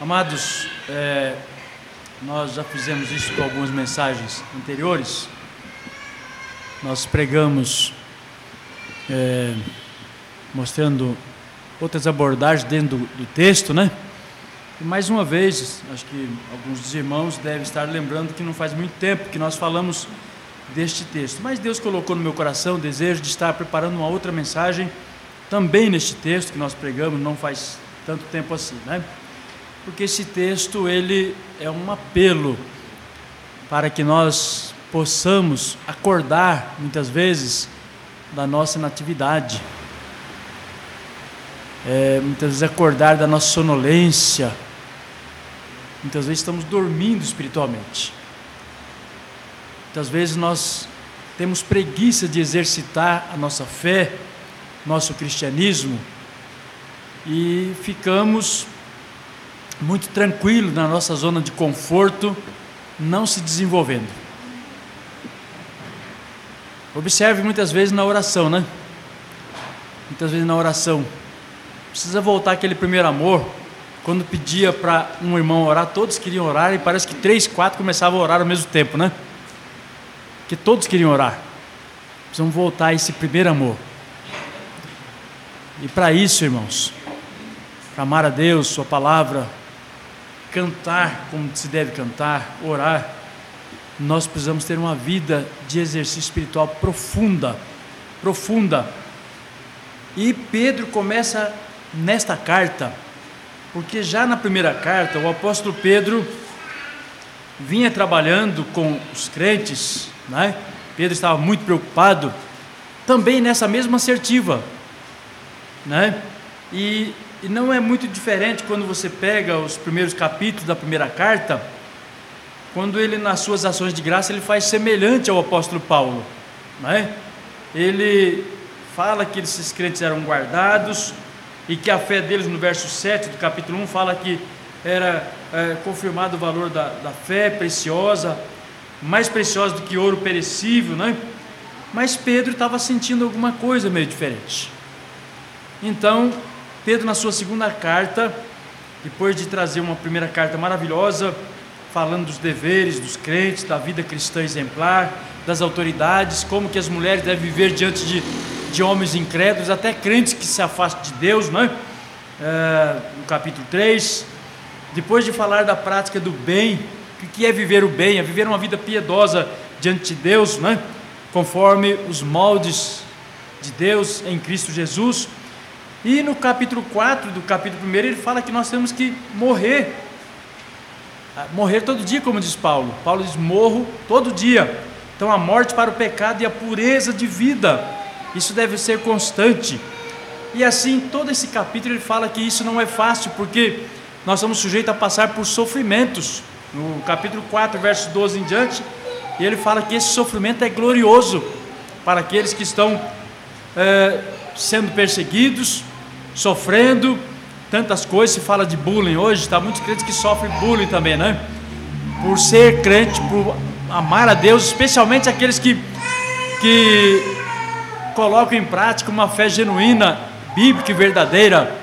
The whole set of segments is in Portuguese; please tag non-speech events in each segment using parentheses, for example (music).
Amados, é, nós já fizemos isso com algumas mensagens anteriores. Nós pregamos é, mostrando outras abordagens dentro do, do, texto, né? E mais uma vez, acho que alguns dos irmãos devem estar lembrando que não faz muito tempo que nós falamos deste texto. Mas Deus colocou no meu coração o desejo de estar preparando uma outra mensagem também neste texto que nós pregamos, não faz tanto tempo assim, né? Porque esse texto ele é um apelo para que nós possamos acordar muitas vezes da nossa natividade, é, muitas vezes acordar da nossa sonolência, muitas vezes estamos dormindo espiritualmente, muitas vezes nós temos preguiça de exercitar a nossa fé, nosso cristianismo e ficamos muito tranquilo na nossa zona de conforto, não se desenvolvendo. Observe muitas vezes na oração, né? Muitas vezes na oração. Precisa voltar aquele primeiro amor. Quando pedia para um irmão orar, todos queriam orar e parece que três, quatro começavam a orar ao mesmo tempo, né? Que todos queriam orar. Precisamos voltar a esse primeiro amor. E para isso, irmãos, para amar a Deus, Sua palavra, cantar como se deve cantar, orar, nós precisamos ter uma vida de exercício espiritual profunda, profunda. E Pedro começa nesta carta, porque já na primeira carta o apóstolo Pedro vinha trabalhando com os crentes, né? Pedro estava muito preocupado, também nessa mesma assertiva, né? E e não é muito diferente quando você pega os primeiros capítulos da primeira carta, quando ele, nas suas ações de graça, ele faz semelhante ao apóstolo Paulo. Não é? Ele fala que esses crentes eram guardados e que a fé deles, no verso 7 do capítulo 1, fala que era é, confirmado o valor da, da fé preciosa, mais preciosa do que ouro perecível, não é? Mas Pedro estava sentindo alguma coisa meio diferente. Então, Pedro, na sua segunda carta, depois de trazer uma primeira carta maravilhosa, falando dos deveres dos crentes, da vida cristã exemplar, das autoridades, como que as mulheres devem viver diante de, de homens incrédulos, até crentes que se afastam de Deus, não é? é no capítulo 3. Depois de falar da prática do bem, o que é viver o bem? É viver uma vida piedosa diante de Deus, não é? conforme os moldes de Deus em Cristo Jesus. E no capítulo 4 do capítulo 1, ele fala que nós temos que morrer. Ah, morrer todo dia, como diz Paulo. Paulo diz: morro todo dia. Então a morte para o pecado e a pureza de vida. Isso deve ser constante. E assim, todo esse capítulo ele fala que isso não é fácil, porque nós somos sujeitos a passar por sofrimentos. No capítulo 4, verso 12 em diante, ele fala que esse sofrimento é glorioso para aqueles que estão é, sendo perseguidos, sofrendo tantas coisas. Se fala de bullying hoje, está muitos crentes que sofrem bullying também, né? Por ser crente, por amar a Deus, especialmente aqueles que, que colocam em prática uma fé genuína, bíblica e verdadeira.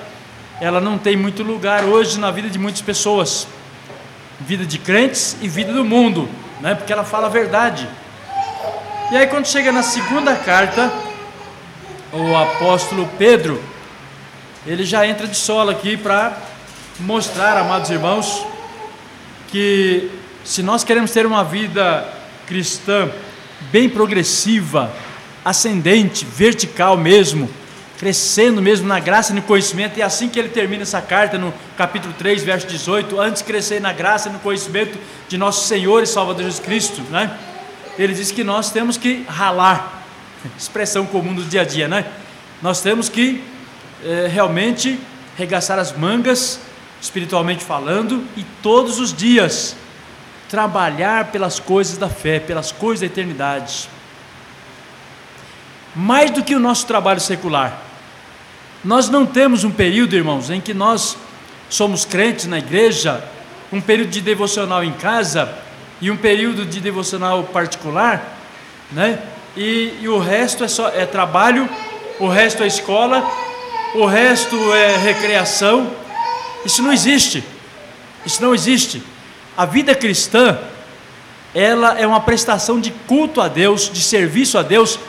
Ela não tem muito lugar hoje na vida de muitas pessoas, vida de crentes e vida do mundo, né? Porque ela fala a verdade. E aí, quando chega na segunda carta, o apóstolo Pedro ele já entra de solo aqui para mostrar, amados irmãos, que se nós queremos ter uma vida cristã bem progressiva, ascendente, vertical mesmo, crescendo mesmo na graça e no conhecimento, e assim que ele termina essa carta no capítulo 3, verso 18, antes crescer na graça e no conhecimento de nosso Senhor e Salvador Jesus Cristo, né? Ele diz que nós temos que ralar, (laughs) expressão comum do dia a dia, né? Nós temos que é, realmente regaçar as mangas, espiritualmente falando, e todos os dias trabalhar pelas coisas da fé, pelas coisas da eternidade. Mais do que o nosso trabalho secular. Nós não temos um período, irmãos, em que nós somos crentes na igreja, um período de devocional em casa e um período de devocional particular, né? E, e o resto é só é trabalho, o resto é escola o resto é recreação. Isso não existe. Isso não existe. A vida cristã, ela é uma prestação de culto a Deus, de serviço a Deus,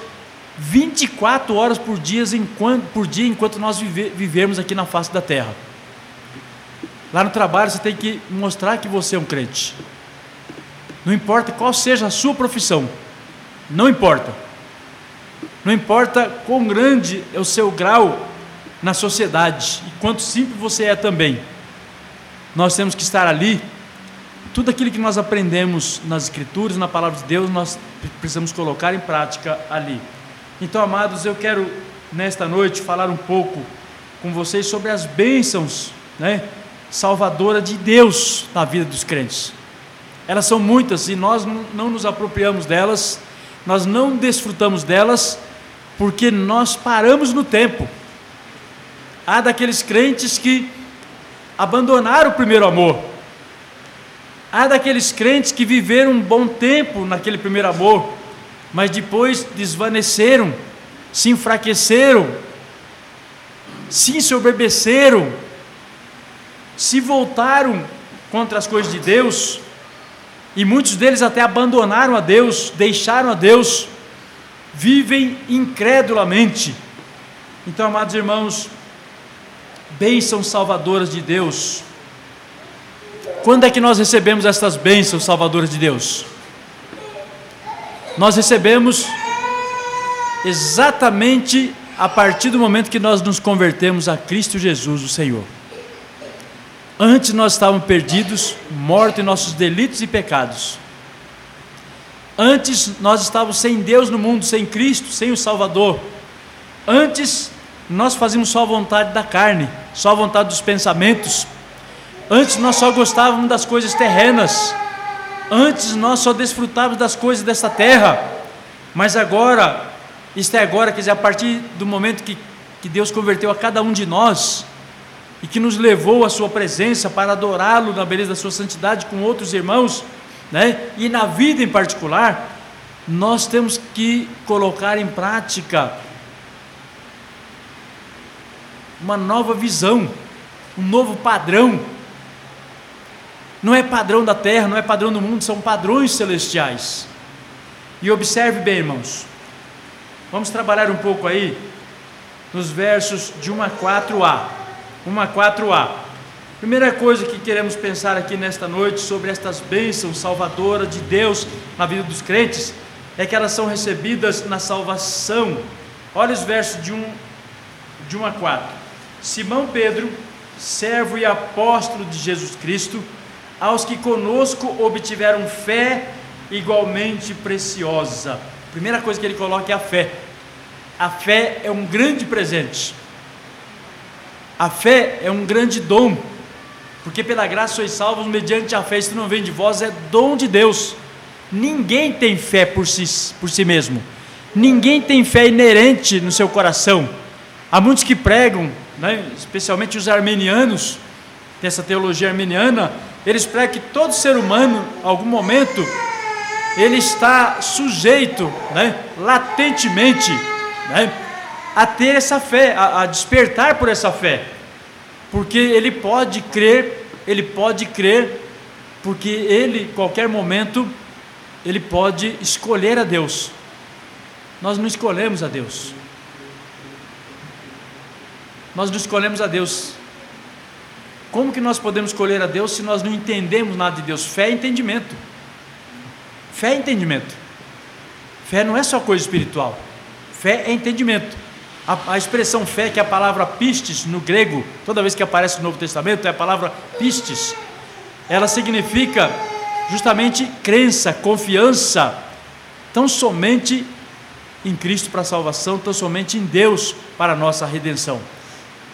24 horas por dia enquanto, por dia, enquanto nós vive, vivemos aqui na face da terra. Lá no trabalho você tem que mostrar que você é um crente. Não importa qual seja a sua profissão, não importa. Não importa quão grande é o seu grau na sociedade e quanto simples você é também. Nós temos que estar ali. Tudo aquilo que nós aprendemos nas Escrituras, na palavra de Deus, nós precisamos colocar em prática ali. Então, amados, eu quero nesta noite falar um pouco com vocês sobre as bênçãos, né, salvadora de Deus na vida dos crentes. Elas são muitas e nós não nos apropriamos delas, nós não desfrutamos delas, porque nós paramos no tempo. Há daqueles crentes que abandonaram o primeiro amor. Há daqueles crentes que viveram um bom tempo naquele primeiro amor, mas depois desvaneceram, se enfraqueceram, se ensoberbeceram, se voltaram contra as coisas de Deus, e muitos deles até abandonaram a Deus, deixaram a Deus, vivem incredulamente. Então, amados irmãos, bênçãos salvadoras de Deus. Quando é que nós recebemos estas bênçãos salvadoras de Deus? Nós recebemos exatamente a partir do momento que nós nos convertemos a Cristo Jesus, o Senhor. Antes nós estávamos perdidos, mortos em nossos delitos e pecados. Antes nós estávamos sem Deus no mundo, sem Cristo, sem o Salvador. Antes nós fazíamos só a vontade da carne, só a vontade dos pensamentos. Antes nós só gostávamos das coisas terrenas. Antes nós só desfrutávamos das coisas dessa terra. Mas agora, isto é agora, quer dizer, a partir do momento que, que Deus converteu a cada um de nós e que nos levou à Sua presença para adorá-lo na beleza da Sua santidade com outros irmãos, né? e na vida em particular, nós temos que colocar em prática uma nova visão, um novo padrão. Não é padrão da terra, não é padrão do mundo, são padrões celestiais. E observe bem, irmãos. Vamos trabalhar um pouco aí nos versos de 1 a 4a. 1 a 4a. Primeira coisa que queremos pensar aqui nesta noite sobre estas bênçãos salvadoras de Deus na vida dos crentes é que elas são recebidas na salvação. Olha os versos de 1, de 1 a 4. Simão Pedro, servo e apóstolo de Jesus Cristo, aos que conosco obtiveram fé igualmente preciosa. Primeira coisa que ele coloca é a fé. A fé é um grande presente. A fé é um grande dom. Porque pela graça sois salvos mediante a fé, isso não vem de vós, é dom de Deus. Ninguém tem fé por si, por si mesmo. Ninguém tem fé inerente no seu coração. Há muitos que pregam né, especialmente os armenianos, dessa teologia armeniana, eles pregam que todo ser humano, em algum momento, ele está sujeito, né, latentemente, né, a ter essa fé, a, a despertar por essa fé, porque ele pode crer, ele pode crer, porque ele, em qualquer momento, ele pode escolher a Deus. Nós não escolhemos a Deus. Nós não escolhemos a Deus. Como que nós podemos escolher a Deus se nós não entendemos nada de Deus? Fé é entendimento. Fé é entendimento. Fé não é só coisa espiritual. Fé é entendimento. A, a, expressão fé, que é a palavra pistes no grego, toda vez que aparece no Novo Testamento, é a palavra pistes. Ela significa justamente crença, confiança, tão somente em Cristo para a salvação, tão somente em Deus para a nossa redenção.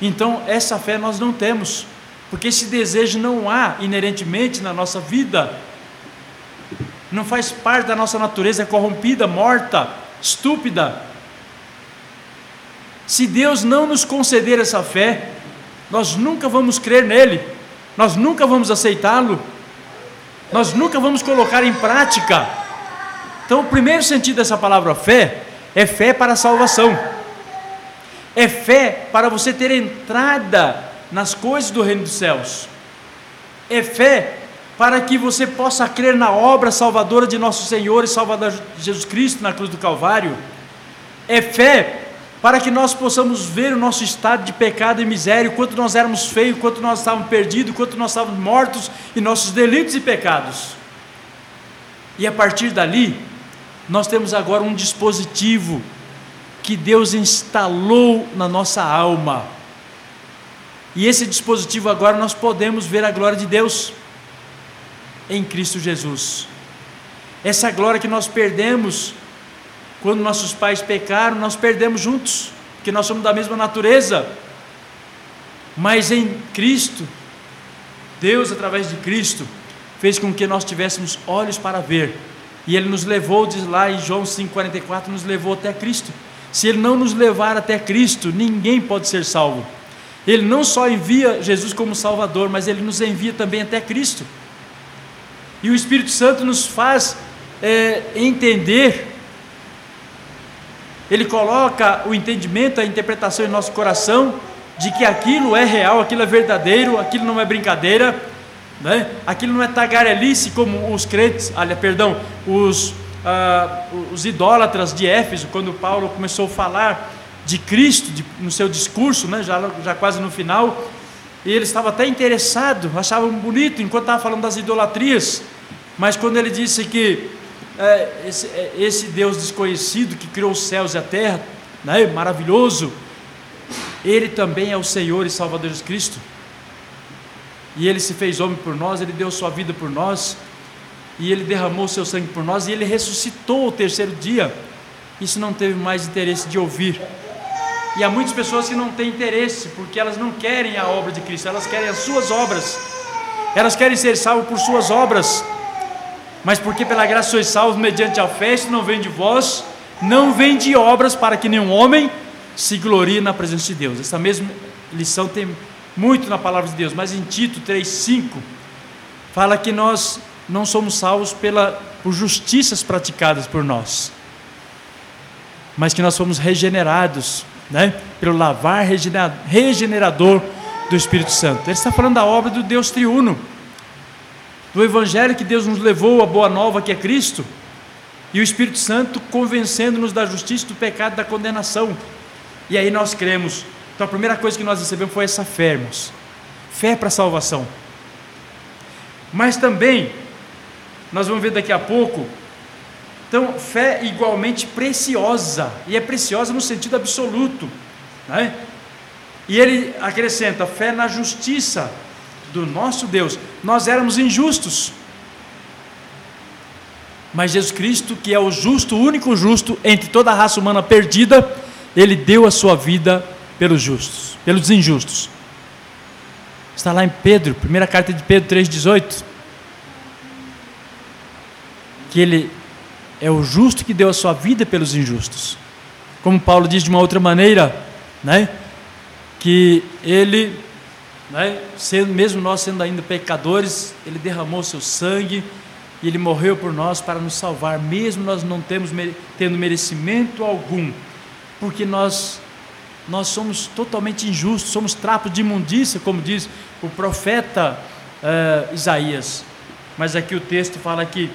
Então, essa fé nós não temos, porque esse desejo não há inerentemente na nossa vida, não faz parte da nossa natureza corrompida, morta, estúpida. Se Deus não nos conceder essa fé, nós nunca vamos crer nele, nós nunca vamos aceitá-lo, nós nunca vamos colocar em prática. Então, o primeiro sentido dessa palavra fé é fé para a salvação é fé para você ter entrada nas coisas do reino dos céus. É fé para que você possa crer na obra salvadora de nosso Senhor e Salvador Jesus Cristo na cruz do Calvário. É fé para que nós possamos ver o nosso estado de pecado e miséria, quanto nós éramos feios, quanto nós estávamos perdidos, quanto nós estávamos mortos em nossos delitos e pecados. E a partir dali, nós temos agora um dispositivo que Deus instalou na nossa alma. E esse dispositivo agora nós podemos ver a glória de Deus em Cristo Jesus. Essa glória que nós perdemos quando nossos pais pecaram, nós perdemos juntos, porque nós somos da mesma natureza. Mas em Cristo, Deus, através de Cristo, fez com que nós tivéssemos olhos para ver. E Ele nos levou, diz lá em João 5,44, nos levou até Cristo. Se Ele não nos levar até Cristo, ninguém pode ser salvo. Ele não só envia Jesus como Salvador, mas Ele nos envia também até Cristo. E o Espírito Santo nos faz é, entender ele coloca o entendimento, a interpretação em nosso coração de que aquilo é real, aquilo é verdadeiro, aquilo não é brincadeira, né? aquilo não é tagarelice como os crentes, aliás, perdão, os, ah, os idólatras de Éfeso, quando Paulo começou a falar de Cristo de, no seu discurso, né? já, já quase no final, e ele estava até interessado, achava bonito enquanto estava falando das idolatrias, mas quando ele disse que é, esse, é, esse, Deus desconhecido que criou os céus e a terra, né, maravilhoso, Ele também é o Senhor e Salvador Jesus Cristo. E Ele se fez homem por nós, Ele deu sua vida por nós, e Ele derramou seu sangue por nós, e Ele ressuscitou o terceiro dia. Isso não teve mais interesse de ouvir. E há muitas pessoas que não têm interesse, porque elas não querem a obra de Cristo, elas querem as suas obras, elas querem ser salvas por suas obras mas porque pela graça sois salvos mediante a fé, isso não vem de vós, não vem de obras para que nenhum homem se glorie na presença de Deus. Essa mesma lição tem muito na palavra de Deus, mas em Tito 3:5 fala que nós não somos salvos pela por justiças praticadas por nós, mas que nós somos regenerados, né, pelo lavar regenerador do Espírito Santo. Ele está falando da obra do Deus triuno do Evangelho que Deus nos levou, a boa nova que é Cristo, e o Espírito Santo convencendo-nos da justiça, do pecado, da condenação. E aí nós cremos. Então a primeira coisa que nós recebemos foi essa fé, irmãos. Fé para salvação. Mas também, nós vamos ver daqui a pouco, então, fé igualmente preciosa, e é preciosa no sentido absoluto. Né? E ele acrescenta: fé na justiça, do nosso Deus. Nós éramos injustos. Mas Jesus Cristo, que é o justo, o único justo entre toda a raça humana perdida, ele deu a sua vida pelos justos, pelos injustos. Está lá em Pedro, primeira carta de Pedro 3,18. Que ele é o justo que deu a sua vida pelos injustos. Como Paulo diz de uma outra maneira, né? Que ele né? Sendo, mesmo nós sendo ainda pecadores, Ele derramou seu sangue e Ele morreu por nós para nos salvar, mesmo nós não temos, tendo merecimento algum, porque nós, nós somos totalmente injustos, somos trapos de imundícia, como diz o profeta uh, Isaías. Mas aqui o texto fala que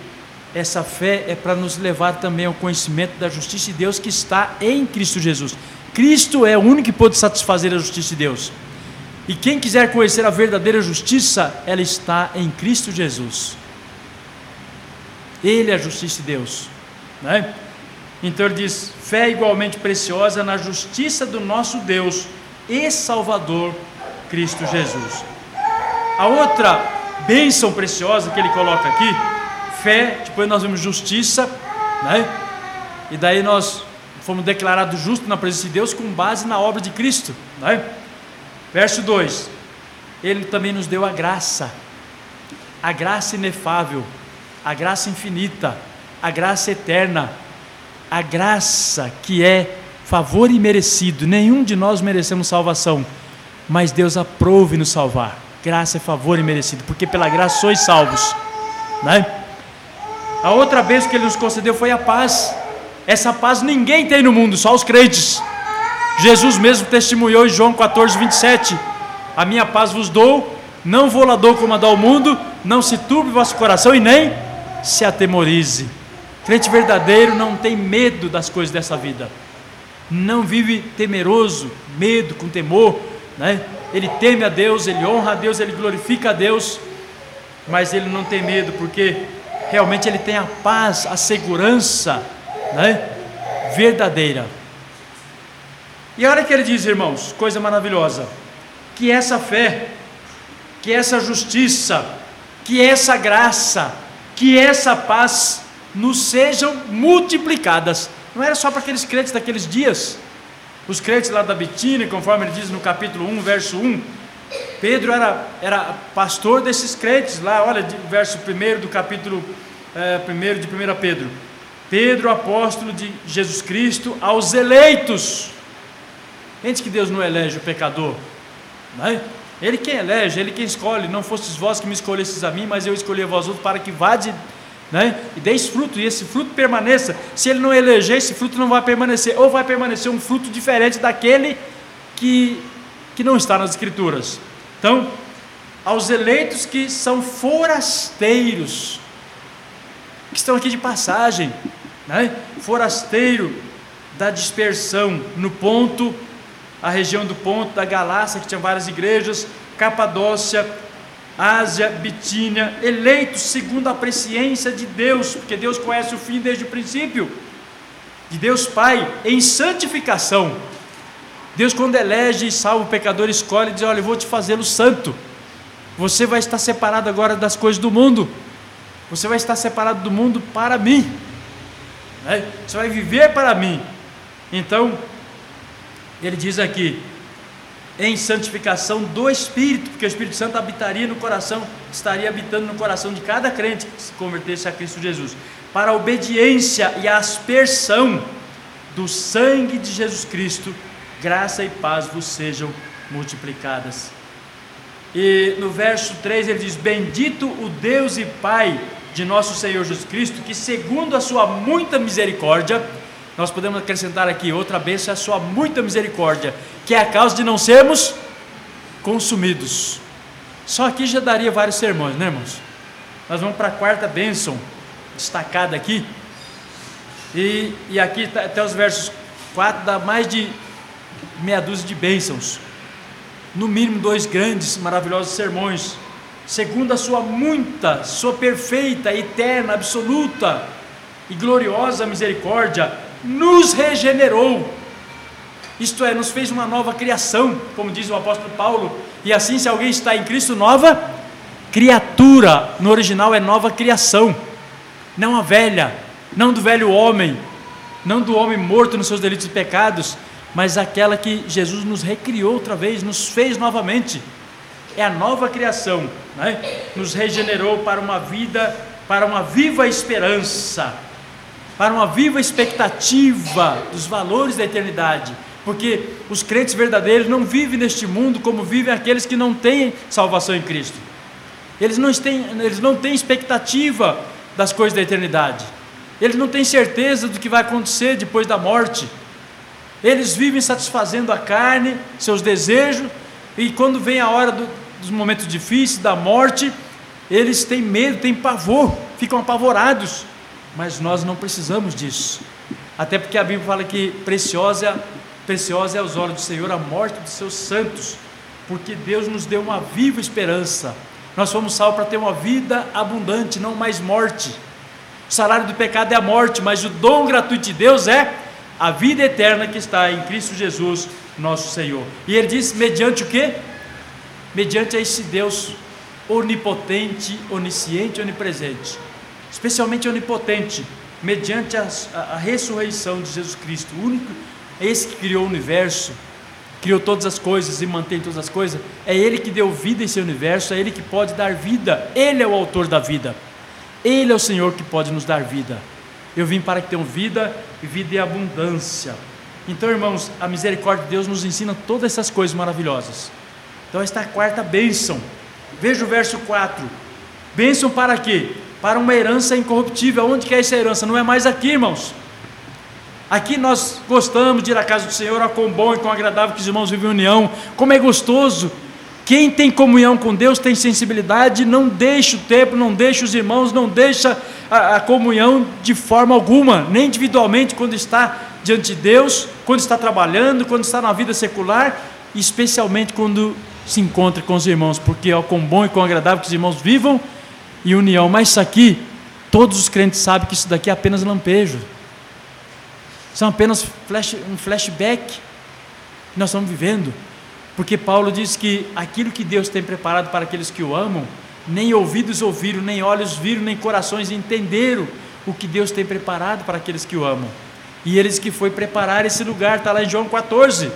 essa fé é para nos levar também ao conhecimento da justiça de Deus que está em Cristo Jesus. Cristo é o único que pode satisfazer a justiça de Deus. E quem quiser conhecer a verdadeira justiça, ela está em Cristo Jesus. Ele é a justiça de Deus. Né? Então ele diz: fé igualmente preciosa na justiça do nosso Deus e Salvador, Cristo Jesus. A outra bênção preciosa que ele coloca aqui, fé, depois nós vemos justiça, né? E daí nós fomos declarados justos na presença de Deus com base na obra de Cristo, né? Verso 2: Ele também nos deu a graça, a graça inefável, a graça infinita, a graça eterna, a graça que é favor imerecido. Nenhum de nós merecemos salvação, mas Deus aprove nos salvar. Graça é favor imerecido, porque pela graça sois salvos. Né? A outra vez que Ele nos concedeu foi a paz. Essa paz ninguém tem no mundo, só os crentes. Jesus mesmo testemunhou em João 14, 27. A minha paz vos dou, Não volador como a do mundo, não se turbe o vosso coração e nem se atemorize. Crente verdadeiro não tem medo das coisas dessa vida. Não vive temeroso, medo, com temor, né? Ele teme a Deus, ele honra a Deus, ele glorifica a Deus, mas ele não tem medo porque realmente ele tem a paz, a segurança, né? Verdadeira. E olha que ele diz, irmãos, coisa maravilhosa, que essa fé, que essa justiça, que essa graça, que essa paz nos sejam multiplicadas. Não era só para aqueles crentes daqueles dias, os crentes lá da Bitínia, conforme ele diz no capítulo 1, verso 1. Pedro era, era pastor desses crentes lá, olha, verso 1 do capítulo é, 1 de 1 Pedro. Pedro, apóstolo de Jesus Cristo, aos eleitos. Gente que Deus não elege o pecador, né? Ele quem elege, Ele quem escolhe. Não fostes vós que me escolhestes a mim, mas eu escolhi a vós outros para que vade né? e deis fruto, e esse fruto permaneça. Se ele não eleger, esse fruto não vai permanecer, ou vai permanecer um fruto diferente daquele que, que não está nas Escrituras. Então, aos eleitos que são forasteiros, que estão aqui de passagem, né? forasteiro da dispersão, no ponto a região do Ponto, da Galácia, que tinha várias igrejas, Capadócia, Ásia, Bitínia, eleitos segundo a presciência de Deus, porque Deus conhece o fim desde o princípio, de Deus Pai, em santificação. Deus, quando elege e salva o pecador, escolhe e diz: Olha, eu vou te fazê-lo santo. Você vai estar separado agora das coisas do mundo. Você vai estar separado do mundo para mim. Né? Você vai viver para mim. Então, ele diz aqui, em santificação do Espírito, porque o Espírito Santo habitaria no coração, estaria habitando no coração de cada crente que se convertesse a Cristo Jesus, para a obediência e a aspersão do sangue de Jesus Cristo, graça e paz vos sejam multiplicadas. E no verso 3 ele diz: Bendito o Deus e Pai de nosso Senhor Jesus Cristo, que segundo a sua muita misericórdia, nós podemos acrescentar aqui outra bênção, é a sua muita misericórdia, que é a causa de não sermos consumidos. Só aqui já daria vários sermões, né, irmãos? Nós vamos para a quarta bênção, destacada aqui. E, e aqui tá, até os versos 4 dá mais de meia dúzia de bênçãos. No mínimo dois grandes, maravilhosos sermões. Segundo a sua muita, sua perfeita, eterna, absoluta e gloriosa misericórdia, nos regenerou. Isto é, nos fez uma nova criação, como diz o apóstolo Paulo. E assim, se alguém está em Cristo, nova criatura. No original é nova criação, não a velha, não do velho homem, não do homem morto nos seus delitos e pecados, mas aquela que Jesus nos recriou outra vez, nos fez novamente. É a nova criação, né? nos regenerou para uma vida, para uma viva esperança para uma viva expectativa dos valores da eternidade, porque os crentes verdadeiros não vivem neste mundo como vivem aqueles que não têm salvação em Cristo. Eles não têm, eles não têm expectativa das coisas da eternidade. Eles não têm certeza do que vai acontecer depois da morte. Eles vivem satisfazendo a carne, seus desejos, e quando vem a hora do, dos momentos difíceis, da morte, eles têm medo, têm pavor, ficam apavorados mas nós não precisamos disso. Até porque a Bíblia fala que preciosa, preciosa é aos olhos do Senhor a morte dos seus santos, porque Deus nos deu uma viva esperança. Nós fomos salvos para ter uma vida abundante, não mais morte. O salário do pecado é a morte, mas o dom gratuito de Deus é a vida eterna que está em Cristo Jesus, nosso Senhor. E ele diz: mediante o que? Mediante a esse Deus onipotente, onisciente, onipresente especialmente onipotente, mediante a, a, a ressurreição de Jesus Cristo, o único, é esse que criou o universo, criou todas as coisas e mantém todas as coisas, é Ele que deu vida a esse universo, é Ele que pode dar vida, Ele é o autor da vida, Ele é o Senhor que pode nos dar vida. Eu vim para que tenham vida e vida em abundância. Então, irmãos, a misericórdia de Deus nos ensina todas essas coisas maravilhosas. Então, esta é a quarta bênção. Veja o verso 4. Bênção para quê? para uma herança incorruptível. Onde que é essa herança? Não é mais aqui, irmãos. Aqui nós gostamos de ir à casa do Senhor, a quão bom e quão agradável que os irmãos vivem em união, como é gostoso. Quem tem comunhão com Deus tem sensibilidade, não deixa o tempo, não deixa os irmãos, não deixa a, a comunhão de forma alguma, nem individualmente quando está diante de Deus, quando está trabalhando, quando está na vida secular, especialmente quando se encontra com os irmãos, porque é com bom e com agradável que os irmãos vivam em união. Mas isso aqui, todos os crentes sabem que isso daqui é apenas lampejo, são apenas flash, um flashback que nós estamos vivendo. Porque Paulo diz que aquilo que Deus tem preparado para aqueles que o amam, nem ouvidos ouviram, nem olhos viram, nem corações entenderam o que Deus tem preparado para aqueles que o amam. E eles que foi preparar esse lugar, está lá em João 14.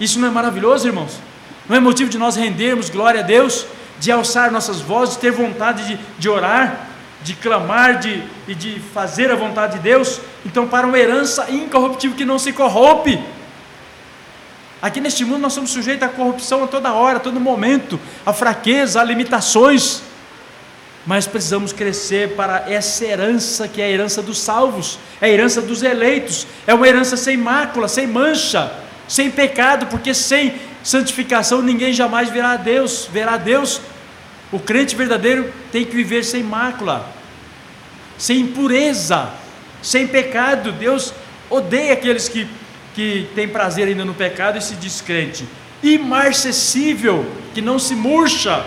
Isso não é maravilhoso, irmãos? Não é motivo de nós rendermos glória a Deus, de alçar nossas vozes, de ter vontade de, de orar, de clamar de, e de fazer a vontade de Deus? Então, para uma herança incorruptível que não se corrompe, Aqui neste mundo nós somos sujeitos à corrupção a toda hora, a todo momento, a fraqueza, a limitações. Mas precisamos crescer para essa herança que é a herança dos salvos, é a herança dos eleitos, é uma herança sem mácula, sem mancha, sem pecado, porque sem santificação ninguém jamais verá a Deus, verá a Deus. O crente verdadeiro tem que viver sem mácula, sem impureza, sem pecado. Deus odeia aqueles que que tem prazer ainda no pecado e se diz crente. Imarcessível, que não se murcha,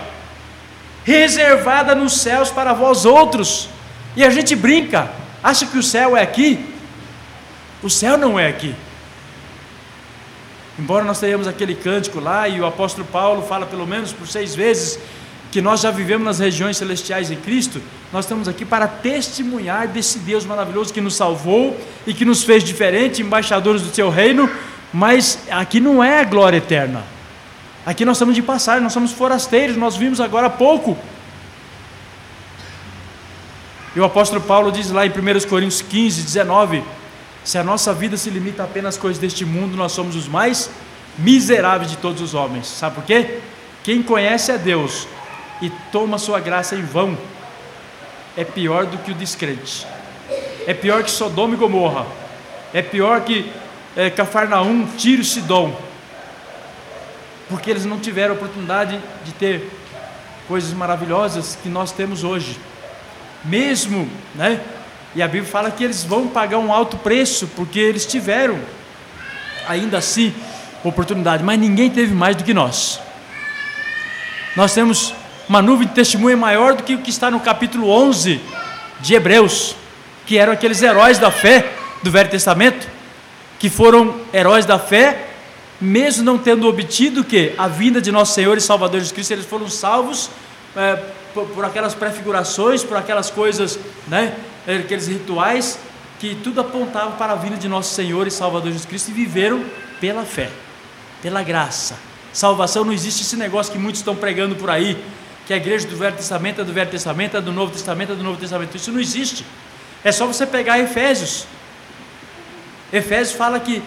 reservada nos céus para vós outros. E a gente brinca, acha que o céu é aqui? O céu não é aqui. Embora nós tenhamos aquele cântico lá, e o apóstolo Paulo fala pelo menos por seis vezes que nós já vivemos nas regiões celestiais em Cristo, nós estamos aqui para testemunhar desse Deus maravilhoso que nos salvou e que nos fez diferente, embaixadores do seu reino, mas aqui não é a glória eterna. Aqui nós estamos de passagem, nós somos forasteiros, nós vimos agora há pouco. E o apóstolo Paulo diz lá em 1 Coríntios 15, 19: se a nossa vida se limita apenas às coisas deste mundo, nós somos os mais miseráveis de todos os homens. Sabe por quê? Quem conhece a Deus e toma sua graça em vão, é pior do que o descrente. É pior que Sodoma e Gomorra. É pior que é, Cafarnaum, Tiro e Sidom. Porque eles não tiveram oportunidade de ter coisas maravilhosas que nós temos hoje. Mesmo, né? E a Bíblia fala que eles vão pagar um alto preço, porque eles tiveram, ainda assim, oportunidade, mas ninguém teve mais do que nós. Nós temos uma nuvem de testemunha maior do que o que está no capítulo 11 de Hebreus, que eram aqueles heróis da fé do Velho Testamento, que foram heróis da fé, mesmo não tendo obtido que a vinda de nosso Senhor e Salvador Jesus Cristo, eles foram salvos é, por, por, aquelas prefigurações, por aquelas coisas, né, aqueles rituais, que tudo apontava para a vinda de nosso Senhor e Salvador Jesus Cristo e viveram pela fé, pela graça. Salvação não existe esse negócio que muitos estão pregando por aí, que a igreja do Velho Testamento é do Velho Testamento, é do Novo Testamento, é do Novo Testamento. Isso não existe. É só você pegar Efésios. Efésios fala que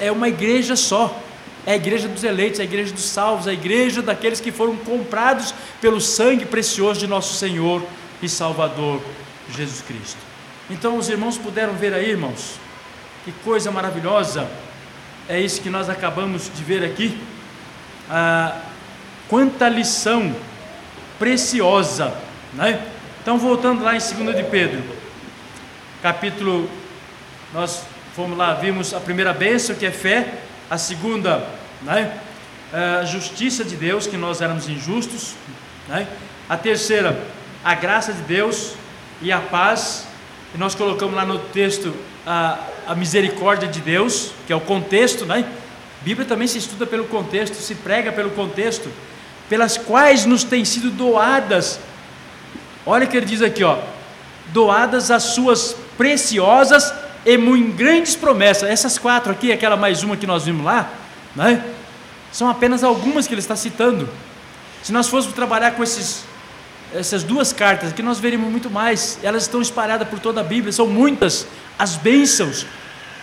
é uma igreja só. É a igreja dos eleitos, é a igreja dos salvos, é a igreja daqueles que foram comprados pelo sangue precioso de nosso Senhor e Salvador Jesus Cristo. Então os irmãos puderam ver aí, irmãos, que coisa maravilhosa é isso que nós acabamos de ver aqui. Ah, quanta lição preciosa. Né? Então, voltando lá em 2 de Pedro, capítulo, nós fomos lá, vimos a primeira bênção, que é fé, a segunda, né? a justiça de Deus, que nós éramos injustos, né? a terceira, a graça de Deus e a paz, e nós colocamos lá no texto a, a misericórdia de Deus, que é o contexto, né? Bíblia também se estuda pelo contexto, se prega pelo contexto pelas quais nos têm sido doadas. Olha o que ele diz aqui, ó. Doadas as suas preciosas e muito grandes promessas. Essas quatro aqui, aquela mais uma que nós vimos lá, né? São apenas algumas que ele está citando. Se nós fôssemos trabalhar com esses, essas duas cartas aqui, nós veríamos muito mais. Elas estão espalhadas por toda a Bíblia, são muitas as bênçãos.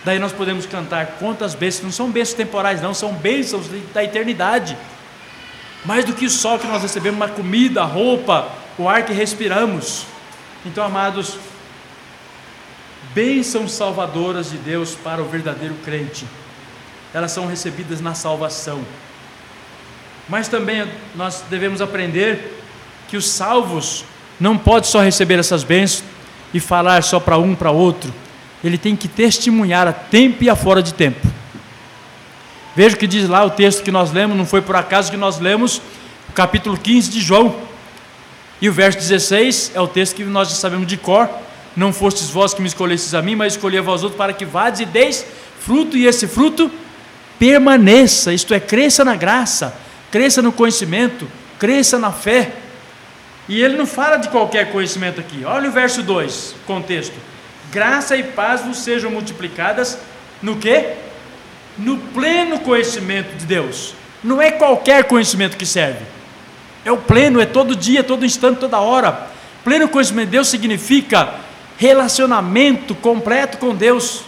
Daí nós podemos cantar quantas bênçãos, não são bênçãos temporais, não, são bênçãos da eternidade mais do que o sol que nós recebemos, uma comida, roupa, o ar que respiramos. Então, amados, bênçãos salvadoras de Deus para o verdadeiro crente, elas são recebidas na salvação. Mas também nós devemos aprender que os salvos não podem só receber essas bênçãos e falar só para um, para outro. Ele tem que testemunhar a tempo e a fora de tempo. Veja o que diz lá o texto que nós lemos, não foi por acaso que nós lemos o capítulo 15 de João. E o verso 16 é o texto que nós já sabemos de cor. Não fostes vós que me escolhestes a mim, mas escolhi a vós outros para que vades e deis fruto, e esse fruto permaneça, isto é, cresça na graça, cresça no conhecimento, cresça na fé. E ele não fala de qualquer conhecimento aqui. Olha o verso 2, contexto. Graça e paz vos sejam multiplicadas no que? No pleno conhecimento de Deus. Não é qualquer conhecimento que serve. É o pleno, é todo dia, todo instante, toda hora. Pleno conhecimento de Deus significa relacionamento completo com Deus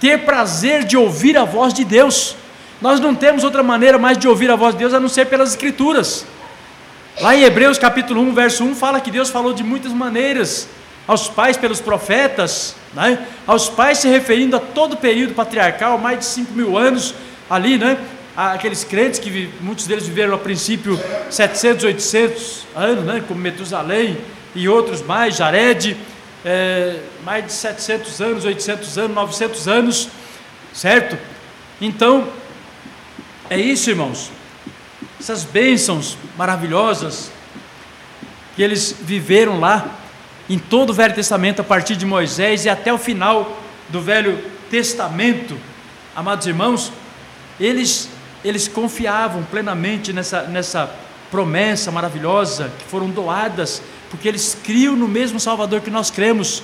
ter prazer de ouvir a voz de Deus. Nós não temos outra maneira mais de ouvir a voz de Deus a não ser pelas Escrituras. Lá em Hebreus capítulo 1, verso 1, fala que Deus falou de muitas maneiras aos pais pelos profetas, né? aos pais se referindo a todo o período patriarcal, mais de 5 mil anos ali, né? aqueles crentes que muitos deles viveram a princípio 700, 800 anos, né? como Metusalém e outros mais, Jared, é, mais de 700 anos, 800 anos, 900 anos, certo? Então, é isso, irmãos. Essas bênçãos maravilhosas que eles viveram lá, em todo o Velho Testamento, a partir de Moisés e até o final do Velho Testamento, amados irmãos, eles, eles confiavam plenamente nessa, nessa promessa maravilhosa que foram doadas porque eles criam no mesmo Salvador que nós cremos.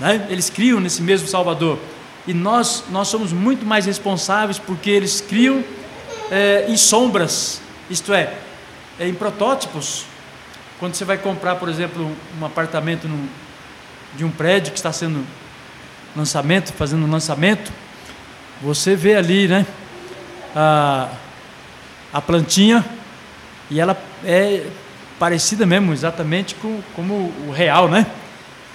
Né? Eles criam nesse mesmo Salvador. E nós, nós somos muito mais responsáveis porque eles criam é, em sombras, isto é, é, em protótipos. Quando você vai comprar, por exemplo, um apartamento de um prédio que está sendo lançamento, fazendo lançamento, você vê ali, né, a, a plantinha e ela é parecida mesmo, exatamente com, como o real, né?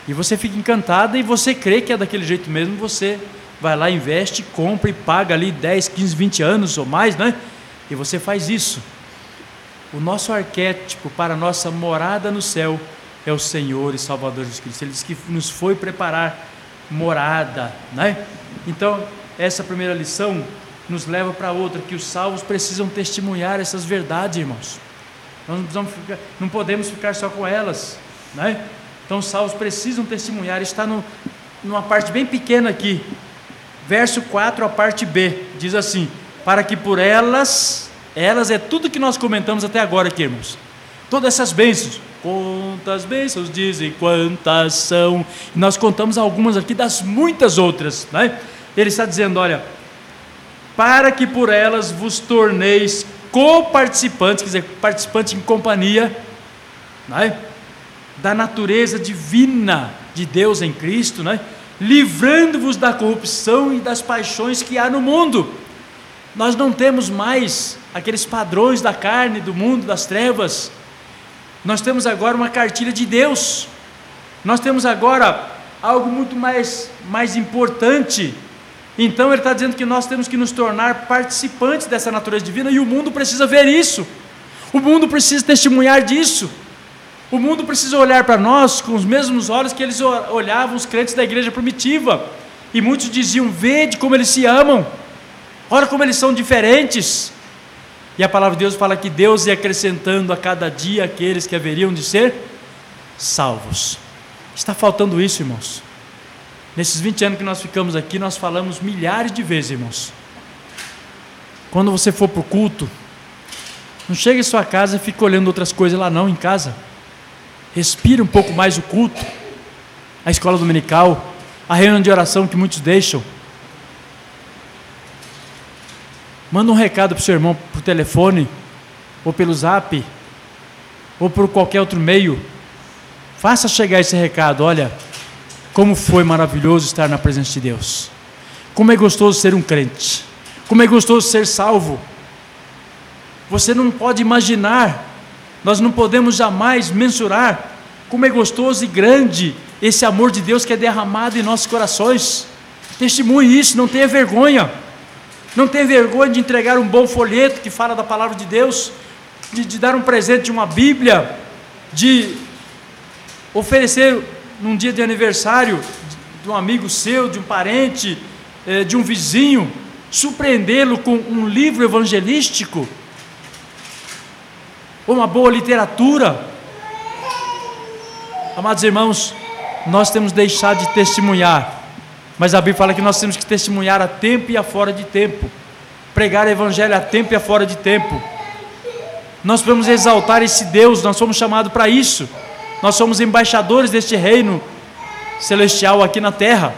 E você fica encantada e você crê que é daquele jeito mesmo, você vai lá, investe, compra e paga ali 10, 15, 20 anos ou mais, né? E você faz isso. O nosso arquétipo para a nossa morada no céu é o Senhor e Salvador Jesus Cristo. Ele disse que nos foi preparar morada, né? Então, essa primeira lição nos leva para outra, que os salvos precisam testemunhar essas verdades, irmãos. Nós não, ficar, não podemos ficar só com elas. Né? Então os salvos precisam testemunhar. Está no, numa parte bem pequena aqui. Verso 4, a parte B. Diz assim: Para que por elas, elas é tudo que nós comentamos até agora aqui, irmãos. Todas essas bênçãos. Quantas bênçãos dizem, quantas são. Nós contamos algumas aqui das muitas outras. Né? Ele está dizendo: olha, para que por elas vos torneis co-participantes, quer dizer, participante em companhia né, da natureza divina de Deus em Cristo, né, livrando-vos da corrupção e das paixões que há no mundo. Nós não temos mais aqueles padrões da carne, do mundo, das trevas. Nós temos agora uma cartilha de Deus. Nós temos agora algo muito mais, mais importante então ele está dizendo que nós temos que nos tornar participantes dessa natureza divina e o mundo precisa ver isso. O mundo precisa testemunhar disso. O mundo precisa olhar para nós com os mesmos olhos que eles olhavam os crentes da igreja primitiva. E muitos diziam: Vede como eles se amam, olha como eles são diferentes. E a palavra de Deus fala que Deus ia acrescentando a cada dia aqueles que haveriam de ser salvos. Está faltando isso, irmãos. Nesses 20 anos que nós ficamos aqui, nós falamos milhares de vezes, irmãos. Quando você for para o culto, não chega em sua casa e fica olhando outras coisas lá não, em casa. Respire um pouco mais o culto, a escola dominical, a reunião de oração que muitos deixam. Manda um recado para o seu irmão por telefone, ou pelo zap, ou por qualquer outro meio. Faça chegar esse recado, olha, como foi maravilhoso estar na presença de Deus. Como é gostoso ser um crente. Como é gostoso ser salvo. Você não pode imaginar, nós não podemos jamais mensurar como é gostoso e grande esse amor de Deus que é derramado em nossos corações. Testemunhe isso, não tenha vergonha. Não tem vergonha de entregar um bom folheto que fala da palavra de Deus, de, de dar um presente de uma Bíblia, de oferecer num dia de aniversário de um amigo seu, de um parente, eh, de um vizinho, surpreendê-lo com um livro evangelístico, ou uma boa literatura. Amados irmãos, nós temos deixado de testemunhar, mas a Bíblia fala que nós temos que testemunhar a tempo e a fora de tempo, pregar o Evangelho a tempo e a fora de tempo. Nós podemos exaltar esse Deus, nós somos chamados para isso. Nós somos embaixadores deste reino celestial aqui na terra.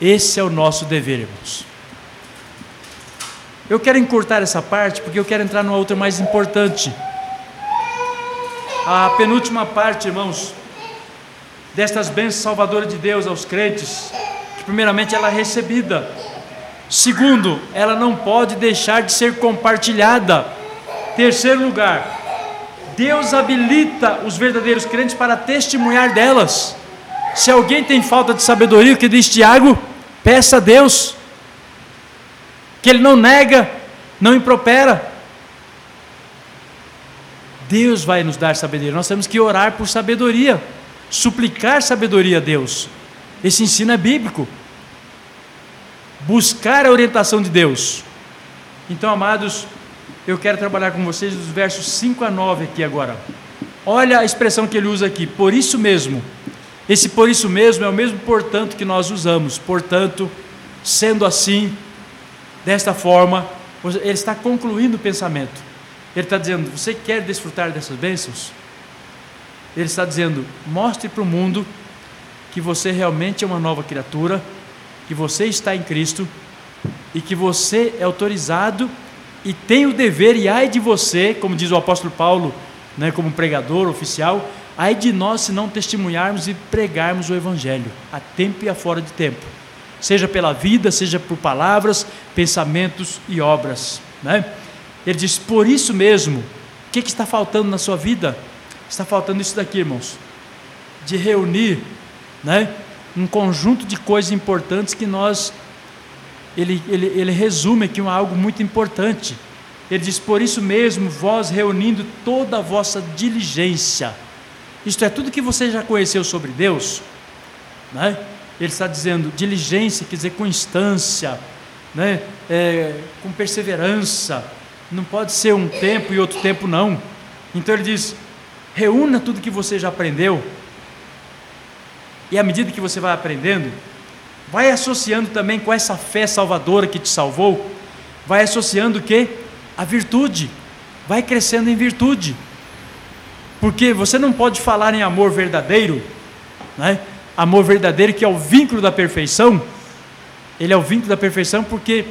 Esse é o nosso dever, irmãos. Eu quero encurtar essa parte porque eu quero entrar numa outra mais importante. A penúltima parte, irmãos, destas bênçãos salvadoras de Deus aos crentes, primeiramente ela é recebida. Segundo, ela não pode deixar de ser compartilhada. Terceiro lugar, Deus habilita os verdadeiros crentes para testemunhar delas. Se alguém tem falta de sabedoria, o que diz Tiago, peça a Deus, que Ele não nega, não impropera. Deus vai nos dar sabedoria, nós temos que orar por sabedoria, suplicar sabedoria a Deus. Esse ensino é bíblico. Buscar a orientação de Deus. Então, amados, eu quero trabalhar com vocês dos versos 5 a 9 aqui agora. Olha a expressão que ele usa aqui, por isso mesmo. Esse por isso mesmo é o mesmo portanto que nós usamos. Portanto, sendo assim, desta forma, ele está concluindo o pensamento. Ele está dizendo: Você quer desfrutar dessas bênçãos? Ele está dizendo: Mostre para o mundo que você realmente é uma nova criatura, que você está em Cristo e que você é autorizado e tem o dever, e ai de você, como diz o apóstolo Paulo, né, como pregador oficial, ai de nós se não testemunharmos e pregarmos o Evangelho, a tempo e a fora de tempo, seja pela vida, seja por palavras, pensamentos e obras. Né? Ele diz: por isso mesmo, o que, que está faltando na sua vida? Está faltando isso daqui, irmãos, de reunir né, um conjunto de coisas importantes que nós ele, ele, ele resume aqui algo muito importante. Ele diz: Por isso mesmo, vós reunindo toda a vossa diligência, isto é, tudo que você já conheceu sobre Deus, né? ele está dizendo: diligência quer dizer com instância, né? É, com perseverança, não pode ser um tempo e outro tempo não. Então ele diz: reúna tudo que você já aprendeu, e à medida que você vai aprendendo, vai associando também com essa fé salvadora que te salvou, vai associando o que? A virtude, vai crescendo em virtude, porque você não pode falar em amor verdadeiro, né? amor verdadeiro que é o vínculo da perfeição, ele é o vínculo da perfeição porque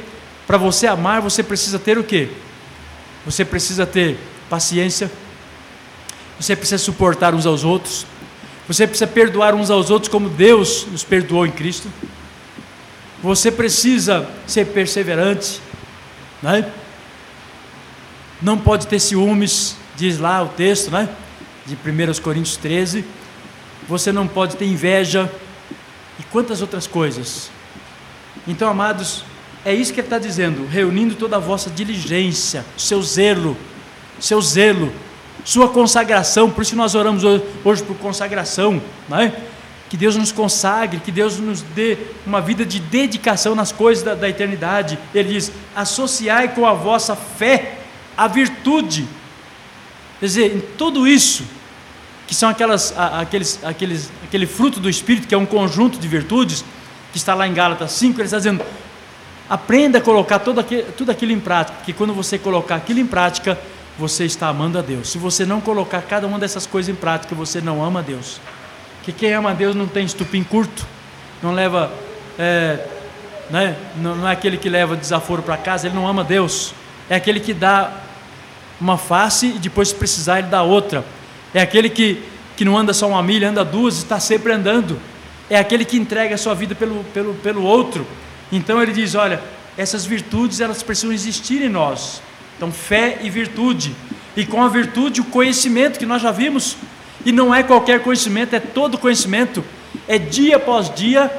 para você amar você precisa ter o que? Você precisa ter paciência, você precisa suportar uns aos outros, você precisa perdoar uns aos outros como Deus nos perdoou em Cristo. Você precisa ser perseverante, né? não pode ter ciúmes, diz lá o texto, né? de 1 Coríntios 13. Você não pode ter inveja e quantas outras coisas. Então, amados, é isso que ele está dizendo, reunindo toda a vossa diligência, seu zelo, seu zelo, sua consagração, por isso que nós oramos hoje, hoje por consagração, é? que Deus nos consagre, que Deus nos dê uma vida de dedicação nas coisas da, da eternidade. Ele diz: associai com a vossa fé a virtude. Quer dizer, em tudo isso, que são aquelas, aqueles, aqueles, aquele fruto do Espírito, que é um conjunto de virtudes, que está lá em Gálatas 5, ele está dizendo: aprenda a colocar tudo aquilo em prática, porque quando você colocar aquilo em prática, você está amando a Deus. Se você não colocar cada uma dessas coisas em prática, você não ama a Deus que quem ama a Deus não tem estupim curto, não leva, é, né, não, é aquele que leva desaforo para casa, ele não ama Deus, é aquele que dá uma face e depois, se precisar, ele dá outra, é aquele que, que não anda só uma milha, anda duas e está sempre andando, é aquele que entrega a sua vida pelo, pelo, pelo outro. Então ele diz: olha, essas virtudes elas precisam existir em nós. Então, fé e virtude. E com a virtude, o conhecimento que nós já vimos. E não é qualquer conhecimento, é todo conhecimento. É dia após dia,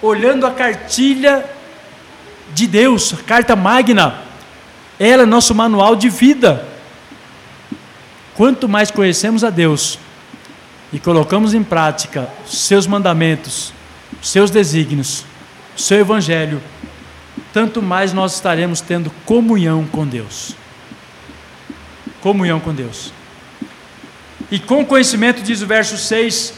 olhando a cartilha de Deus, carta magna. Ela é nosso manual de vida. Quanto mais conhecemos a Deus e colocamos em prática seus mandamentos, seus desígnios, seu evangelho, tanto mais nós estaremos tendo comunhão com Deus. Comunhão com Deus. E com conhecimento, diz o verso 6,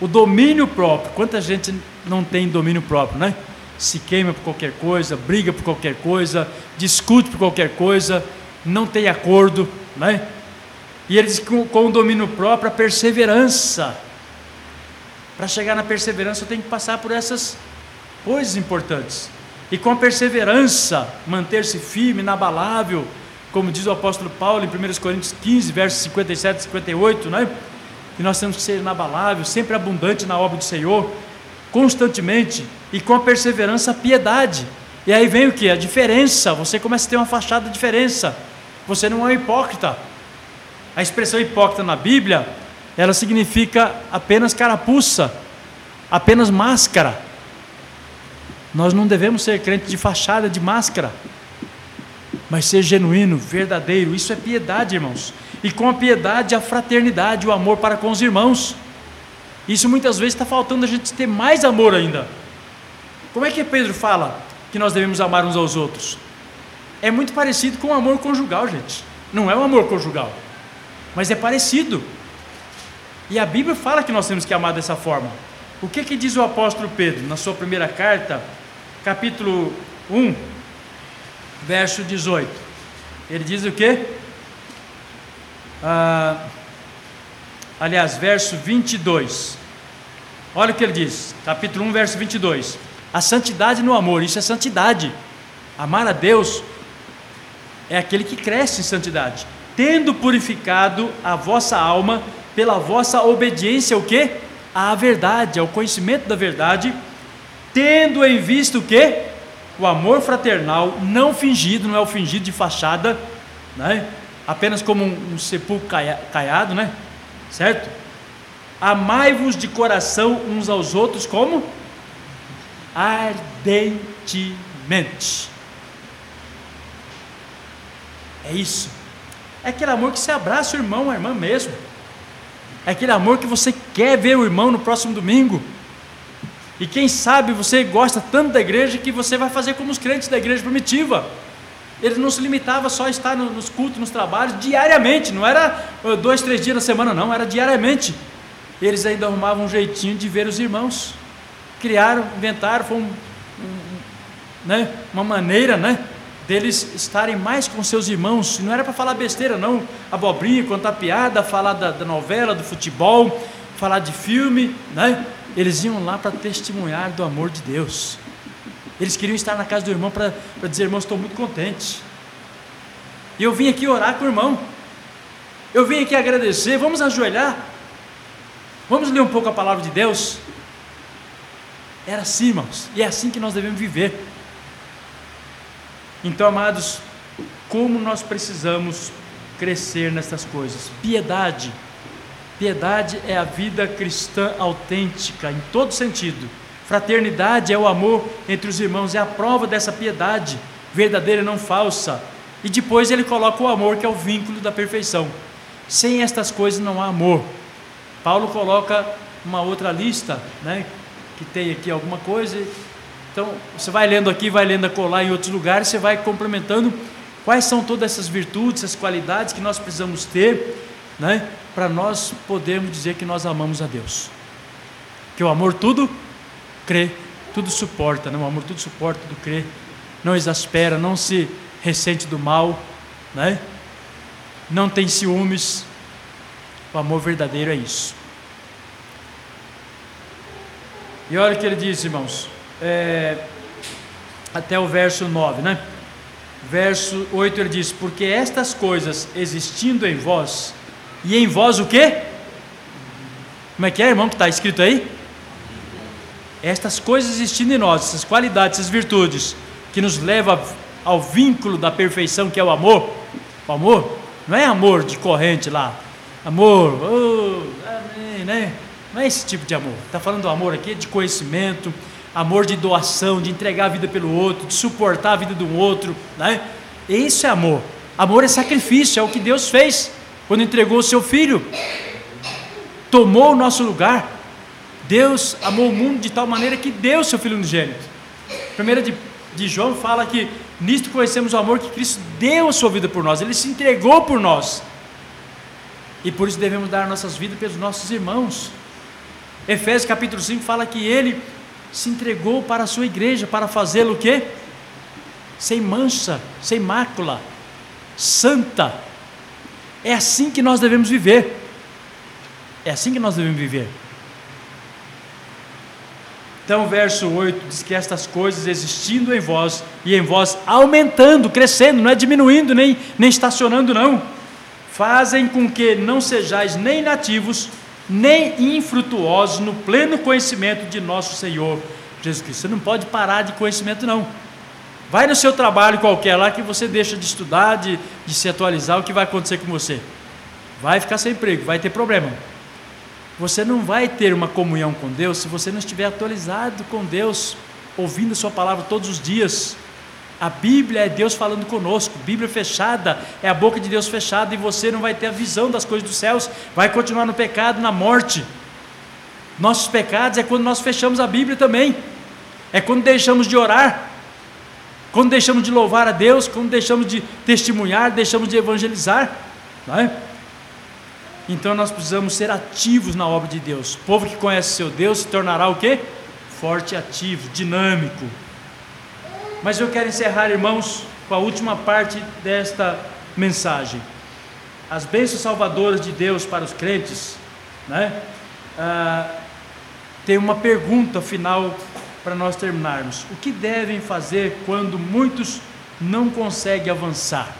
o domínio próprio. Quanta gente não tem domínio próprio, né? Se queima por qualquer coisa, briga por qualquer coisa, discute por qualquer coisa, não tem acordo, né? E ele diz que com, com o domínio próprio, a perseverança. Para chegar na perseverança, eu tenho que passar por essas coisas importantes. E com a perseverança, manter-se firme, inabalável, como diz o apóstolo Paulo em 1 Coríntios 15, versos 57 e 58, né? Que nós temos que ser inabaláveis, sempre abundante na obra do Senhor, constantemente, e com a perseverança, a piedade. E aí vem o que? A diferença. Você começa a ter uma fachada de diferença. Você não é um hipócrita. A expressão hipócrita na Bíblia, ela significa apenas carapuça, apenas máscara. Nós não devemos ser crentes de fachada, de máscara mas ser genuíno, verdadeiro. Isso é piedade, irmãos. E com a piedade, a fraternidade, o amor para com os irmãos. Isso muitas vezes está faltando a gente ter mais amor ainda. Como é que Pedro fala que nós devemos amar uns aos outros? É muito parecido com o amor conjugal, gente. Não é o amor conjugal, mas é parecido. E a Bíblia fala que nós temos que amar dessa forma. O que, que diz o apóstolo Pedro na sua primeira carta, capítulo 1, verso 18. Ele diz o quê? Ah, aliás, verso 22. Olha o que ele diz, capítulo 1, verso 22. A santidade no amor, isso é santidade. Amar a Deus é aquele que cresce em santidade, tendo purificado a vossa alma pela vossa obediência ao que? À verdade, ao conhecimento da verdade, tendo em vista o que? o amor fraternal não fingido, não é o fingido de fachada, né? apenas como um, um sepulcro caiado, né? certo? Amai-vos de coração uns aos outros como? Ardentemente. É isso. É aquele amor que você abraça o irmão, a irmã mesmo. É aquele amor que você quer ver o irmão no próximo domingo. E quem sabe você gosta tanto da igreja que você vai fazer como os crentes da igreja primitiva. Eles não se limitavam só a estar nos cultos, nos trabalhos, diariamente, não era uh, dois, três dias na semana, não, era diariamente. Eles ainda arrumavam um jeitinho de ver os irmãos. Criaram, inventaram, foi um, um, né, uma maneira né, deles estarem mais com seus irmãos. Não era para falar besteira, não, abobrinha, contar piada, falar da, da novela, do futebol, falar de filme, né? Eles iam lá para testemunhar do amor de Deus. Eles queriam estar na casa do irmão para dizer: irmão, estou muito contente. E eu vim aqui orar com o irmão. Eu vim aqui agradecer. Vamos ajoelhar. Vamos ler um pouco a palavra de Deus. Era assim, irmãos. E é assim que nós devemos viver. Então, amados, como nós precisamos crescer nessas coisas? Piedade Piedade é a vida cristã autêntica, em todo sentido. Fraternidade é o amor entre os irmãos, é a prova dessa piedade verdadeira e não falsa. E depois ele coloca o amor, que é o vínculo da perfeição. Sem estas coisas não há amor. Paulo coloca uma outra lista, né, que tem aqui alguma coisa. Então, você vai lendo aqui, vai lendo colar em outros lugares, você vai complementando quais são todas essas virtudes, essas qualidades que nós precisamos ter, né, para nós podermos dizer que nós amamos a Deus. Que o amor tudo crê, tudo suporta, né? o amor tudo suporta, tudo crê, não exaspera, não se ressente do mal, né? não tem ciúmes. O amor verdadeiro é isso. E olha o que ele diz, irmãos, é, até o verso 9, né? Verso 8 ele diz: Porque estas coisas existindo em vós, e em vós o quê? Como é que é, irmão, que está escrito aí? Estas coisas existindo em nós, essas qualidades, essas virtudes, que nos leva ao vínculo da perfeição que é o amor. O amor não é amor de corrente lá, amor, oh, amém, né? Não é esse tipo de amor. Está falando do amor aqui de conhecimento, amor de doação, de entregar a vida pelo outro, de suportar a vida do outro, né? Isso é amor. Amor é sacrifício, é o que Deus fez quando entregou o seu filho. Tomou o nosso lugar. Deus amou o mundo de tal maneira que deu o seu filho unigênito. Primeira de, de João fala que nisto conhecemos o amor que Cristo deu a sua vida por nós, ele se entregou por nós. E por isso devemos dar nossas vidas pelos nossos irmãos. Efésios capítulo 5 fala que ele se entregou para a sua igreja para fazê-lo o quê? Sem mancha, sem mácula, santa. É assim que nós devemos viver. É assim que nós devemos viver. Então, verso 8 diz que estas coisas existindo em vós e em vós aumentando, crescendo, não é diminuindo nem, nem estacionando, não, fazem com que não sejais nem nativos, nem infrutuosos no pleno conhecimento de nosso Senhor Jesus Cristo. Você não pode parar de conhecimento, não. Vai no seu trabalho qualquer lá que você deixa de estudar, de, de se atualizar, o que vai acontecer com você? Vai ficar sem emprego, vai ter problema. Você não vai ter uma comunhão com Deus se você não estiver atualizado com Deus, ouvindo a Sua palavra todos os dias. A Bíblia é Deus falando conosco, Bíblia fechada é a boca de Deus fechada e você não vai ter a visão das coisas dos céus, vai continuar no pecado, na morte. Nossos pecados é quando nós fechamos a Bíblia também, é quando deixamos de orar, quando deixamos de louvar a Deus, quando deixamos de testemunhar, deixamos de evangelizar, não é? Então nós precisamos ser ativos na obra de Deus. O povo que conhece seu Deus se tornará o quê? Forte, ativo, dinâmico. Mas eu quero encerrar, irmãos, com a última parte desta mensagem. As bênçãos salvadoras de Deus para os crentes, né? Ah, tem uma pergunta final para nós terminarmos. O que devem fazer quando muitos não conseguem avançar?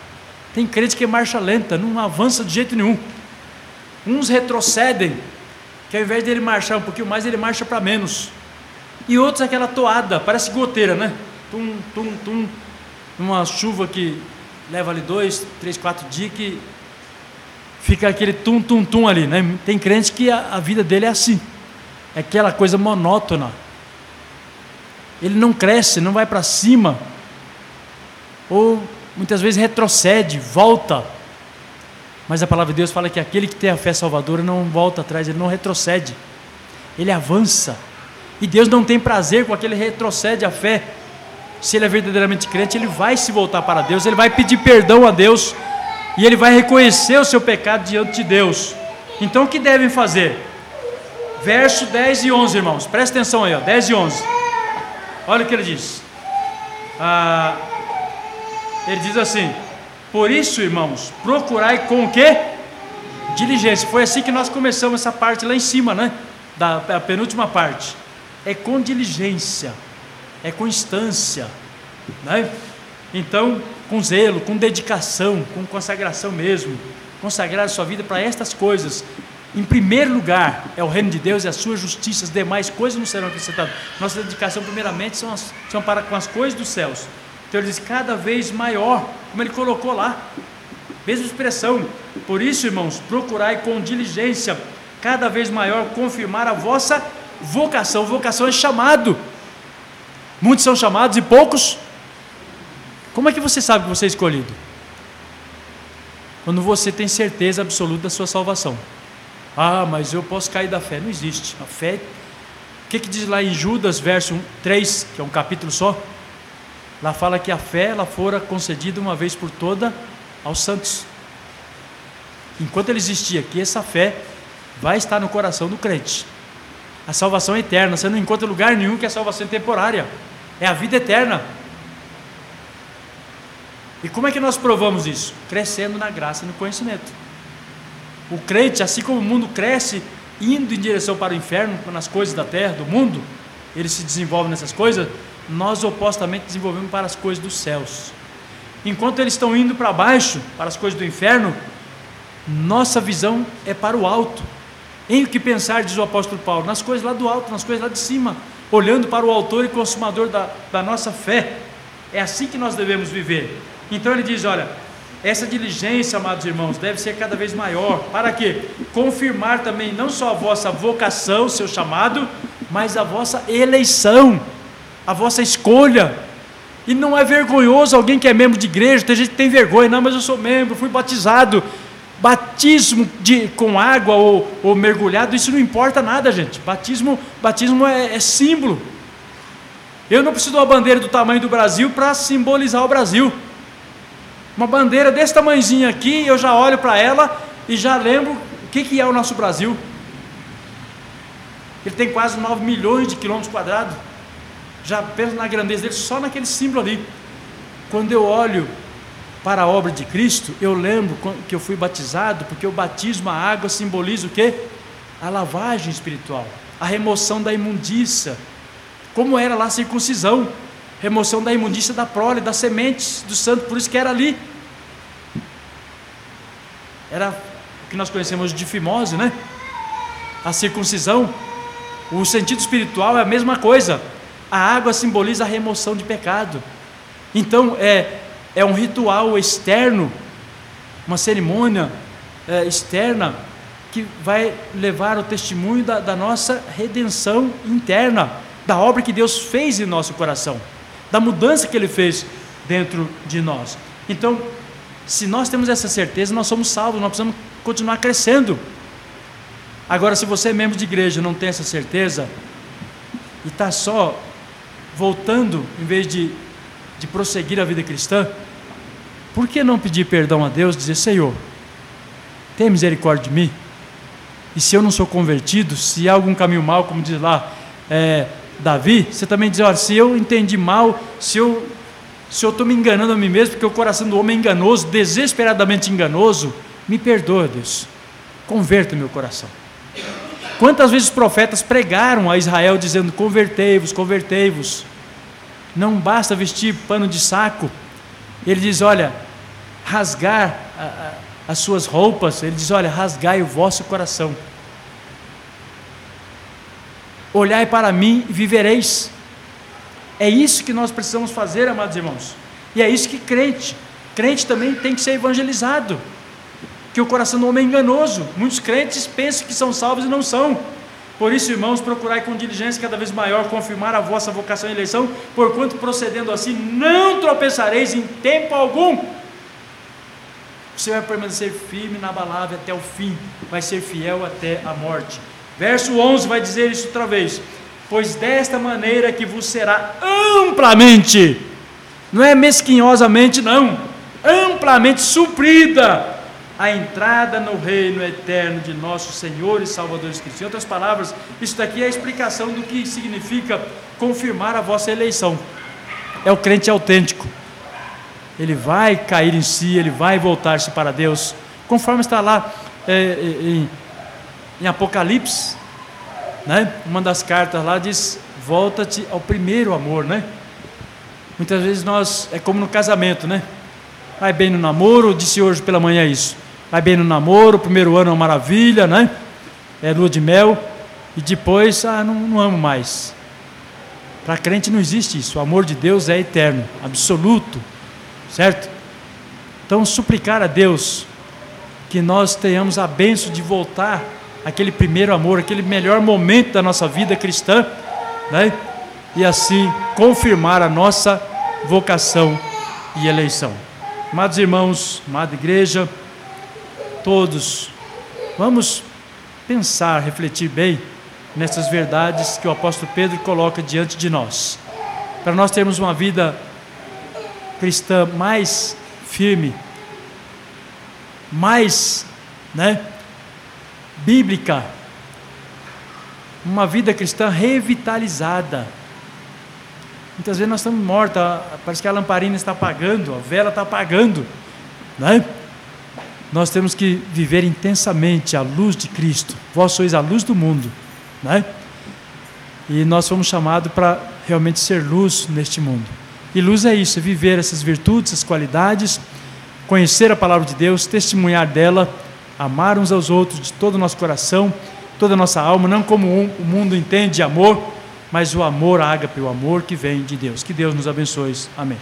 Tem crente que é marcha lenta, não avança de jeito nenhum. Uns retrocedem, que ao invés dele marchar um pouquinho mais, ele marcha para menos. E outros aquela toada, parece goteira, né? tum, tum, tum, uma chuva que leva ali dois, três, quatro dias que fica aquele tum, tum, tum ali, né? Tem crente que a, a vida dele é assim, é aquela coisa monótona. Ele não cresce, não vai para cima, ou muitas vezes retrocede, volta. Mas a palavra de Deus fala que aquele que tem a fé salvadora não volta atrás, ele não retrocede, ele avança. E Deus não tem prazer com aquele retrocede a fé se ele é verdadeiramente crente, ele vai se voltar para Deus, ele vai pedir perdão a Deus e ele vai reconhecer o seu pecado diante de Deus. Então o que devem fazer? Verso 10 e 11, irmãos, presta atenção aí, ó, 10 e 11. Olha o que ele diz. Ah, ele diz assim: Por isso, irmãos, procurai com o? Diligência. Foi assim que nós começamos essa parte lá em cima, né? Da penúltima parte. É com diligência é constância, né? Então, com zelo, com dedicação, com consagração mesmo, consagrar a sua vida para estas coisas. Em primeiro lugar, é o reino de Deus e a sua justiça, as demais coisas não serão acrescentadas. Nossa dedicação, primeiramente, são, as, são para com as coisas dos céus. Então ele diz, cada vez maior, como ele colocou lá, mesma expressão. Por isso, irmãos, procurai com diligência, cada vez maior, confirmar a vossa vocação. Vocação é chamado. Muitos são chamados e poucos. Como é que você sabe que você é escolhido? Quando você tem certeza absoluta da sua salvação. Ah, mas eu posso cair da fé. Não existe. A fé. O que, que diz lá em Judas, verso 3, que é um capítulo só? Lá fala que a fé ela fora concedida uma vez por toda aos santos. Enquanto ele existia aqui, essa fé vai estar no coração do crente. A salvação é eterna. Você não encontra lugar nenhum que a salvação é temporária é a vida eterna. E como é que nós provamos isso? Crescendo na graça e no conhecimento. O crente, assim como o mundo cresce indo em direção para o inferno, nas coisas da terra, do mundo, ele se desenvolve nessas coisas, nós opostamente desenvolvemos para as coisas dos céus. Enquanto eles estão indo para baixo, para as coisas do inferno, nossa visão é para o alto. Em o que pensar, diz o apóstolo Paulo, nas coisas lá do alto, nas coisas lá de cima olhando para o autor e consumador da, da nossa fé. É assim que nós devemos viver. Então ele diz: olha, essa diligência, amados irmãos, deve ser cada vez maior. Para quê? Confirmar também não só a vossa vocação, seu chamado, mas a vossa eleição. a vossa escolha. E não é vergonhoso alguém que é membro de igreja, tem gente que tem vergonha, não, mas eu sou membro, fui batizado. Batismo de, com água ou, ou mergulhado, isso não importa nada, gente. Batismo, batismo é, é símbolo. Eu não preciso de uma bandeira do tamanho do Brasil para simbolizar o Brasil. Uma bandeira desse tamanhozinho aqui, eu já olho para ela e já lembro o que, que é o nosso Brasil. Ele tem quase 9 milhões de quilômetros quadrados. Já penso na grandeza dele só naquele símbolo ali. Quando eu olho para a obra de Cristo, eu lembro que eu fui batizado, porque o batismo, a água simboliza o quê? A lavagem espiritual, a remoção da imundícia. Como era lá a circuncisão, remoção da imundícia da prole, das sementes do santo, por isso que era ali. Era o que nós conhecemos de fimose, né? A circuncisão. O sentido espiritual é a mesma coisa. A água simboliza a remoção de pecado. Então, é, é um ritual externo, uma cerimônia é, externa que vai levar o testemunho da, da nossa redenção interna, da obra que Deus fez em nosso coração, da mudança que Ele fez dentro de nós. Então, se nós temos essa certeza, nós somos salvos, nós precisamos continuar crescendo. Agora, se você é membro de igreja e não tem essa certeza, e está só voltando, em vez de, de prosseguir a vida cristã, por que não pedir perdão a Deus, dizer: Senhor, tenha misericórdia de mim? E se eu não sou convertido, se há algum caminho mal, como diz lá é, Davi, você também diz: olha, se eu entendi mal, se eu se eu estou me enganando a mim mesmo, porque o coração do homem é enganoso, desesperadamente enganoso, me perdoa, Deus, converta meu coração. Quantas vezes os profetas pregaram a Israel dizendo: convertei-vos, convertei-vos. Não basta vestir pano de saco. Ele diz: olha, rasgar a, a, as suas roupas, ele diz: Olha, rasgai o vosso coração. Olhai para mim e vivereis. É isso que nós precisamos fazer, amados irmãos. E é isso que crente, crente também tem que ser evangelizado. Que o coração do homem é enganoso. Muitos crentes pensam que são salvos e não são. Por isso, irmãos, procurai com diligência cada vez maior confirmar a vossa vocação e eleição, porquanto procedendo assim não tropeçareis em tempo algum você vai permanecer firme, inabalável até o fim, vai ser fiel até a morte. Verso 11 vai dizer isso outra vez: Pois desta maneira que vos será amplamente, não é mesquinhosamente, não, amplamente suprida a entrada no reino eterno de nosso Senhor e Salvador Jesus Cristo. Em outras palavras, isso daqui é a explicação do que significa confirmar a vossa eleição. É o crente autêntico ele vai cair em si, ele vai voltar-se para Deus, conforme está lá é, em, em, Apocalipse, né? Uma das cartas lá diz: volta-te ao primeiro amor, né? Muitas vezes nós é como no casamento, né? Vai bem no namoro, disse hoje pela manhã isso. Vai bem no namoro, o primeiro ano é uma maravilha, né? É lua de mel, e depois, ah, não, não amo mais. Para crente não existe isso. O amor de Deus é eterno, absoluto certo? Então, suplicar a Deus que nós tenhamos a benção de voltar aquele primeiro amor, aquele melhor momento da nossa vida cristã, né? E assim confirmar a nossa vocação e eleição. Amados irmãos, amada igreja, todos, vamos pensar, refletir bem nessas verdades que o apóstolo Pedro coloca diante de nós, para nós termos uma vida cristã mais firme, mais né, bíblica, uma vida cristã revitalizada. Muitas vezes nós estamos mortos, parece que a lamparina está apagando, a vela está apagando, né? Nós temos que viver intensamente a luz de Cristo. Vós sois a luz do mundo, né? E nós fomos chamados para realmente ser luz neste mundo. E luz é isso, é viver essas virtudes, essas qualidades, conhecer a palavra de Deus, testemunhar dela, amar uns aos outros de todo o nosso coração, toda a nossa alma, não como o mundo entende amor, mas o amor ágape, o amor que vem de Deus. Que Deus nos abençoe. Amém.